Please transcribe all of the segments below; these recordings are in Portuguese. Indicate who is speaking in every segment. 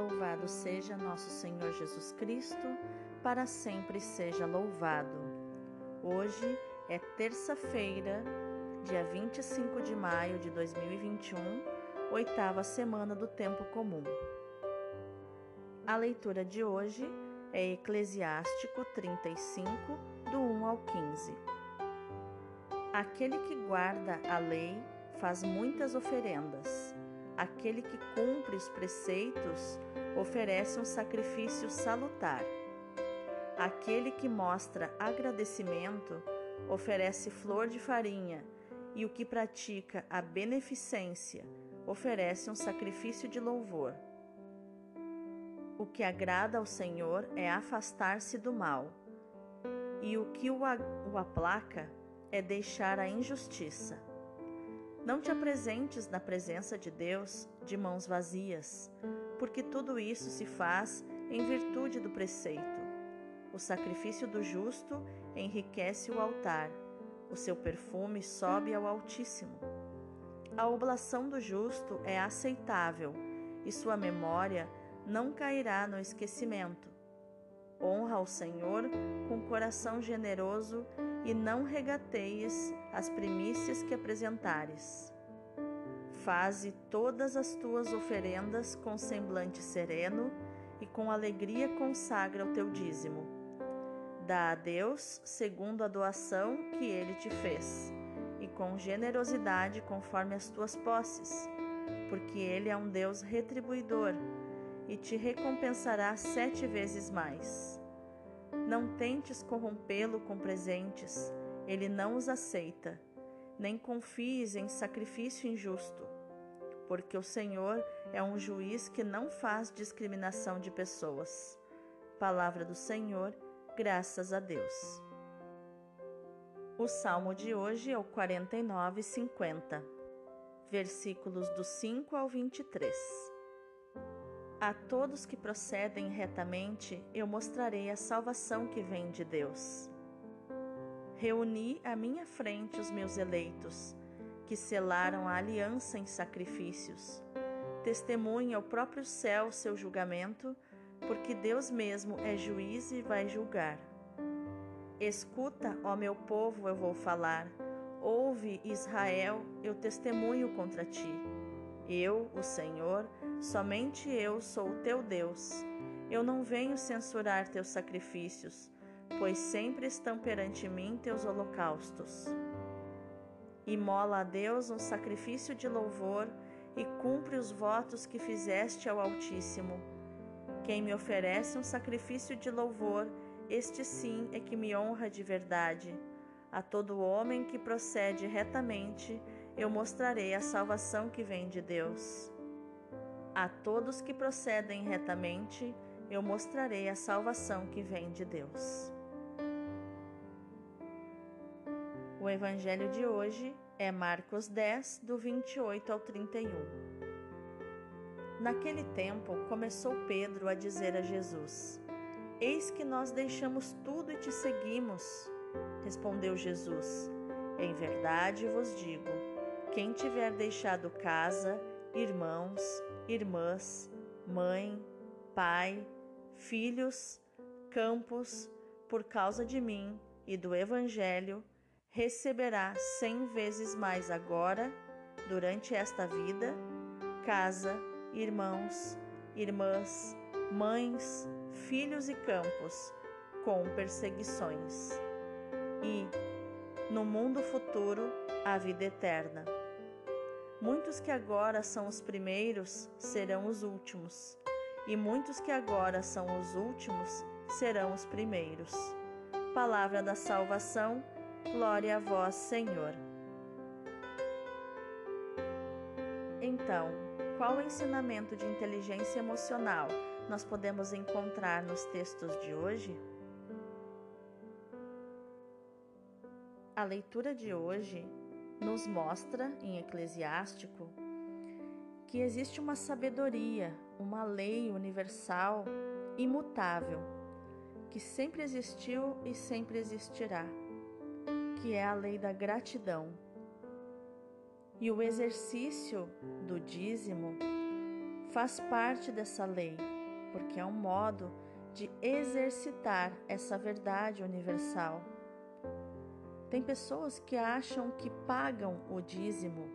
Speaker 1: louvado seja nosso Senhor Jesus Cristo, para sempre seja louvado. Hoje é terça-feira, dia 25 de maio de 2021, oitava semana do tempo comum. A leitura de hoje é Eclesiástico 35, do 1 ao 15. Aquele que guarda a lei faz muitas oferendas. Aquele que cumpre os preceitos oferece um sacrifício salutar. Aquele que mostra agradecimento oferece flor de farinha, e o que pratica a beneficência oferece um sacrifício de louvor. O que agrada ao Senhor é afastar-se do mal, e o que o aplaca é deixar a injustiça. Não te apresentes na presença de Deus de mãos vazias, porque tudo isso se faz em virtude do preceito. O sacrifício do justo enriquece o altar, o seu perfume sobe ao Altíssimo. A oblação do justo é aceitável e sua memória não cairá no esquecimento. Honra ao Senhor com coração generoso e não regateies as primícias que apresentares. Faze todas as tuas oferendas com semblante sereno e com alegria consagra o teu dízimo. Dá a Deus segundo a doação que ele te fez, e com generosidade conforme as tuas posses, porque ele é um Deus retribuidor e te recompensará sete vezes mais. Não tentes corrompê-lo com presentes, ele não os aceita, nem confies em sacrifício injusto, porque o Senhor é um juiz que não faz discriminação de pessoas. Palavra do Senhor, graças a Deus. O salmo de hoje é o 49, 50, versículos do 5 ao 23. A todos que procedem retamente, eu mostrarei a salvação que vem de Deus. Reuni à minha frente os meus eleitos, que selaram a aliança em sacrifícios. Testemunha o próprio céu seu julgamento, porque Deus mesmo é juiz e vai julgar. Escuta, ó meu povo, eu vou falar. Ouve, Israel, eu testemunho contra ti. Eu, o Senhor, Somente eu sou o teu Deus. Eu não venho censurar teus sacrifícios, pois sempre estão perante mim teus holocaustos. Imola a Deus um sacrifício de louvor e cumpre os votos que fizeste ao Altíssimo. Quem me oferece um sacrifício de louvor, este sim é que me honra de verdade. A todo homem que procede retamente, eu mostrarei a salvação que vem de Deus. A todos que procedem retamente, eu mostrarei a salvação que vem de Deus. O evangelho de hoje é Marcos 10, do 28 ao 31. Naquele tempo, começou Pedro a dizer a Jesus: Eis que nós deixamos tudo e te seguimos. Respondeu Jesus: Em verdade vos digo: quem tiver deixado casa, irmãos, irmãs, mãe, pai, filhos, campos, por causa de mim e do Evangelho, receberá cem vezes mais agora, durante esta vida, casa, irmãos, irmãs, mães, filhos e campos, com perseguições. E, no mundo futuro, a vida eterna. Muitos que agora são os primeiros serão os últimos, e muitos que agora são os últimos serão os primeiros. Palavra da salvação, glória a vós, Senhor. Então, qual o ensinamento de inteligência emocional nós podemos encontrar nos textos de hoje? A leitura de hoje nos mostra em Eclesiástico que existe uma sabedoria, uma lei universal, imutável, que sempre existiu e sempre existirá, que é a lei da gratidão. E o exercício do dízimo faz parte dessa lei, porque é um modo de exercitar essa verdade universal. Tem pessoas que acham que pagam o dízimo,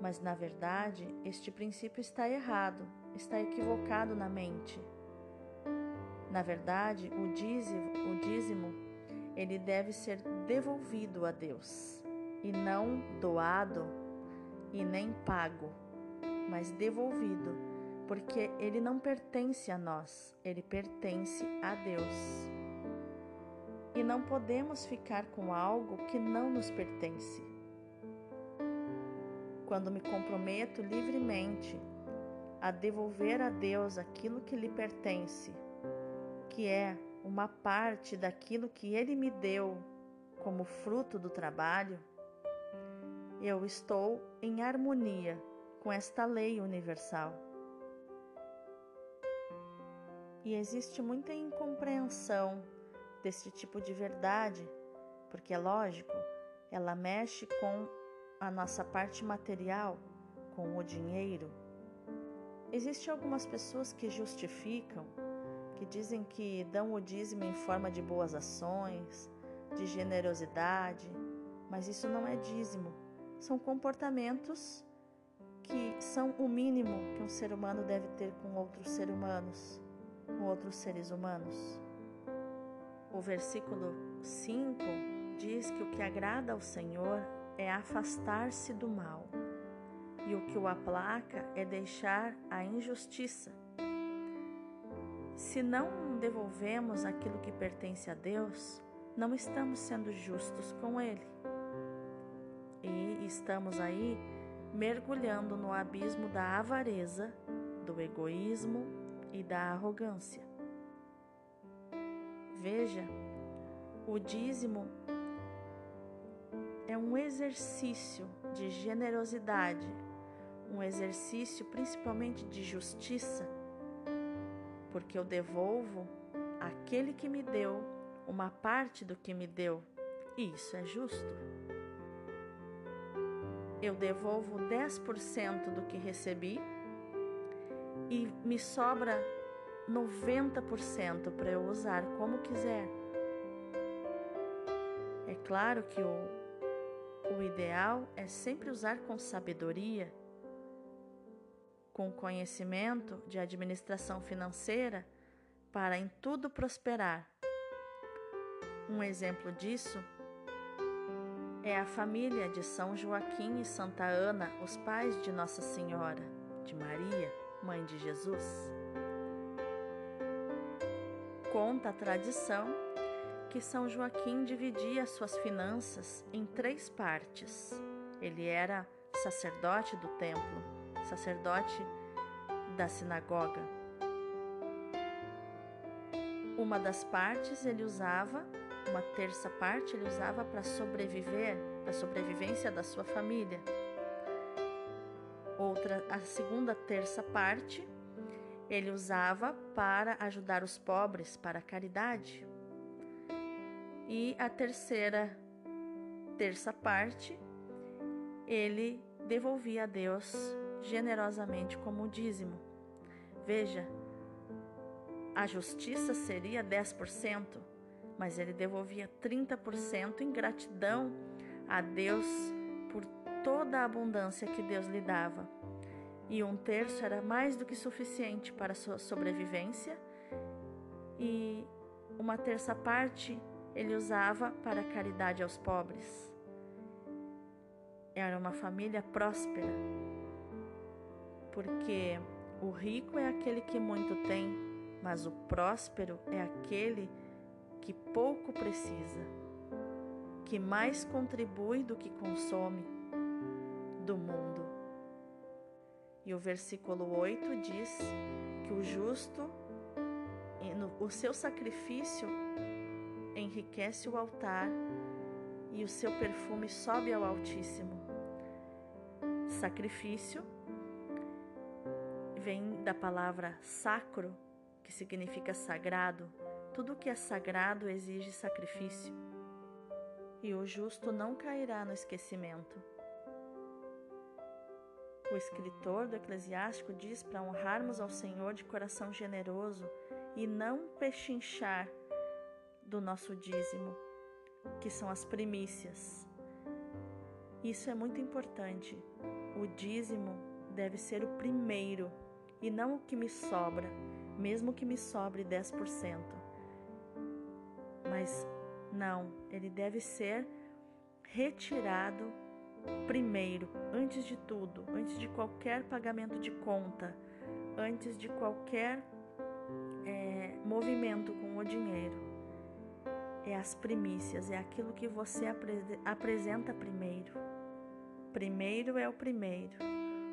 Speaker 1: mas na verdade este princípio está errado, está equivocado na mente. Na verdade, o dízimo, o dízimo ele deve ser devolvido a Deus e não doado e nem pago, mas devolvido, porque ele não pertence a nós, ele pertence a Deus. Não podemos ficar com algo que não nos pertence. Quando me comprometo livremente a devolver a Deus aquilo que lhe pertence, que é uma parte daquilo que Ele me deu como fruto do trabalho, eu estou em harmonia com esta lei universal. E existe muita incompreensão desse tipo de verdade, porque é lógico, ela mexe com a nossa parte material, com o dinheiro. Existem algumas pessoas que justificam, que dizem que dão o dízimo em forma de boas ações, de generosidade, mas isso não é dízimo são comportamentos que são o mínimo que um ser humano deve ter com outros seres humanos, com outros seres humanos. O versículo 5 diz que o que agrada ao Senhor é afastar-se do mal, e o que o aplaca é deixar a injustiça. Se não devolvemos aquilo que pertence a Deus, não estamos sendo justos com Ele estamos aí mergulhando no abismo da avareza, do egoísmo e da arrogância. Veja, o dízimo é um exercício de generosidade, um exercício principalmente de justiça, porque eu devolvo àquele que me deu uma parte do que me deu, e isso é justo. Eu devolvo 10% do que recebi e me sobra 90% para eu usar como quiser. É claro que o, o ideal é sempre usar com sabedoria, com conhecimento de administração financeira para em tudo prosperar. Um exemplo disso é a família de São Joaquim e Santa Ana, os pais de Nossa Senhora, de Maria, mãe de Jesus. Conta a tradição que São Joaquim dividia suas finanças em três partes. Ele era sacerdote do templo, sacerdote da sinagoga. Uma das partes ele usava uma terça parte ele usava para sobreviver, para a sobrevivência da sua família. Outra, a segunda terça parte ele usava para ajudar os pobres, para a caridade. E a terceira terça parte ele devolvia a Deus generosamente como dízimo. Veja, a justiça seria 10%, mas ele devolvia 30% em gratidão a Deus por toda a abundância que Deus lhe dava. E um terço era mais do que suficiente para sua sobrevivência, e uma terça parte ele usava para caridade aos pobres. Era uma família próspera, porque o rico é aquele que muito tem, mas o próspero é aquele que pouco precisa, que mais contribui do que consome do mundo. E o versículo 8 diz que o justo, o seu sacrifício enriquece o altar e o seu perfume sobe ao Altíssimo. Sacrifício vem da palavra sacro, que significa sagrado, tudo que é sagrado exige sacrifício, e o justo não cairá no esquecimento. O escritor do Eclesiástico diz para honrarmos ao Senhor de coração generoso e não pechinchar do nosso dízimo, que são as primícias. Isso é muito importante. O dízimo deve ser o primeiro e não o que me sobra, mesmo que me sobre 10%. Mas não, ele deve ser retirado primeiro, antes de tudo, antes de qualquer pagamento de conta, antes de qualquer é, movimento com o dinheiro. É as primícias, é aquilo que você apresenta primeiro. Primeiro é o primeiro.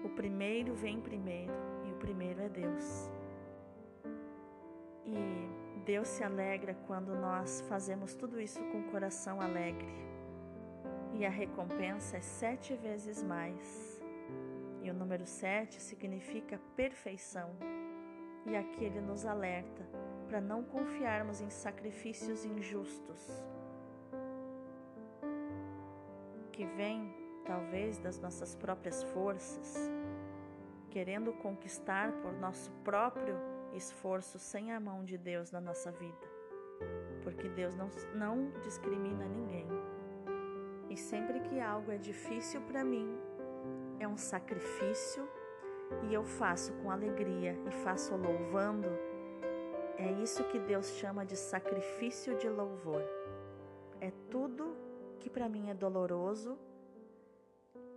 Speaker 1: O primeiro vem primeiro e o primeiro é Deus. E Deus se alegra quando nós fazemos tudo isso com o coração alegre. E a recompensa é sete vezes mais. E o número sete significa perfeição. E aqui ele nos alerta para não confiarmos em sacrifícios injustos que vêm talvez das nossas próprias forças, querendo conquistar por nosso próprio esforço sem a mão de Deus na nossa vida. Porque Deus não, não discrimina ninguém. E sempre que algo é difícil para mim, é um sacrifício e eu faço com alegria e faço louvando, é isso que Deus chama de sacrifício de louvor. É tudo que para mim é doloroso,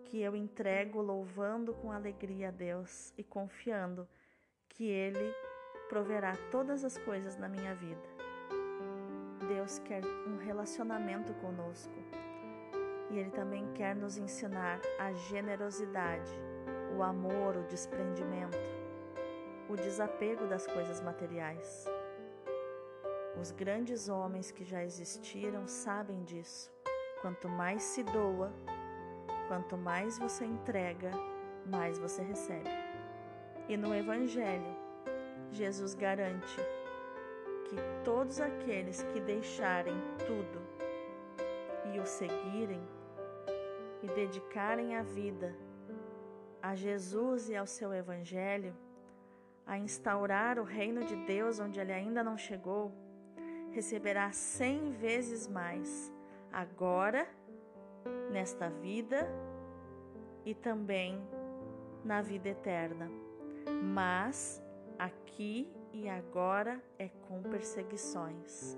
Speaker 1: que eu entrego louvando com alegria a Deus e confiando que Ele proverá todas as coisas na minha vida. Deus quer um relacionamento conosco e Ele também quer nos ensinar a generosidade, o amor, o desprendimento, o desapego das coisas materiais. Os grandes homens que já existiram sabem disso. Quanto mais se doa, quanto mais você entrega, mais você recebe. E no Evangelho, Jesus garante que todos aqueles que deixarem tudo e o seguirem e dedicarem a vida a Jesus e ao seu Evangelho, a instaurar o reino de Deus onde ele ainda não chegou, receberá cem vezes mais, agora, nesta vida e também na vida eterna. Mas aqui e agora é com perseguições.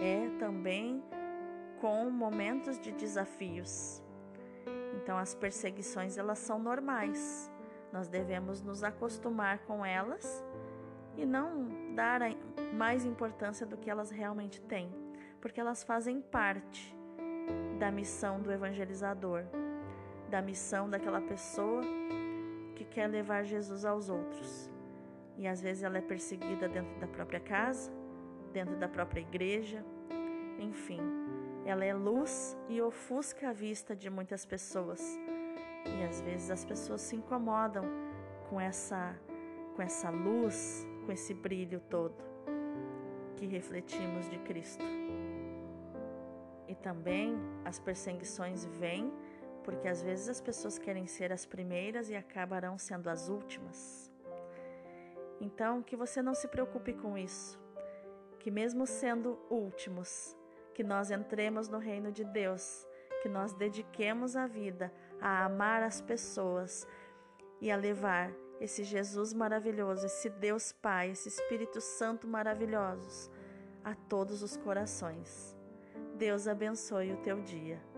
Speaker 1: É também com momentos de desafios. Então as perseguições elas são normais. Nós devemos nos acostumar com elas e não dar mais importância do que elas realmente têm, porque elas fazem parte da missão do evangelizador, da missão daquela pessoa que quer levar Jesus aos outros. E às vezes ela é perseguida dentro da própria casa, dentro da própria igreja, enfim, ela é luz e ofusca a vista de muitas pessoas. E às vezes as pessoas se incomodam com essa com essa luz, com esse brilho todo que refletimos de Cristo. E também as perseguições vêm porque às vezes as pessoas querem ser as primeiras e acabarão sendo as últimas. Então, que você não se preocupe com isso, que mesmo sendo últimos, que nós entremos no reino de Deus, que nós dediquemos a vida a amar as pessoas e a levar esse Jesus maravilhoso, esse Deus Pai, esse Espírito Santo maravilhosos a todos os corações. Deus abençoe o teu dia.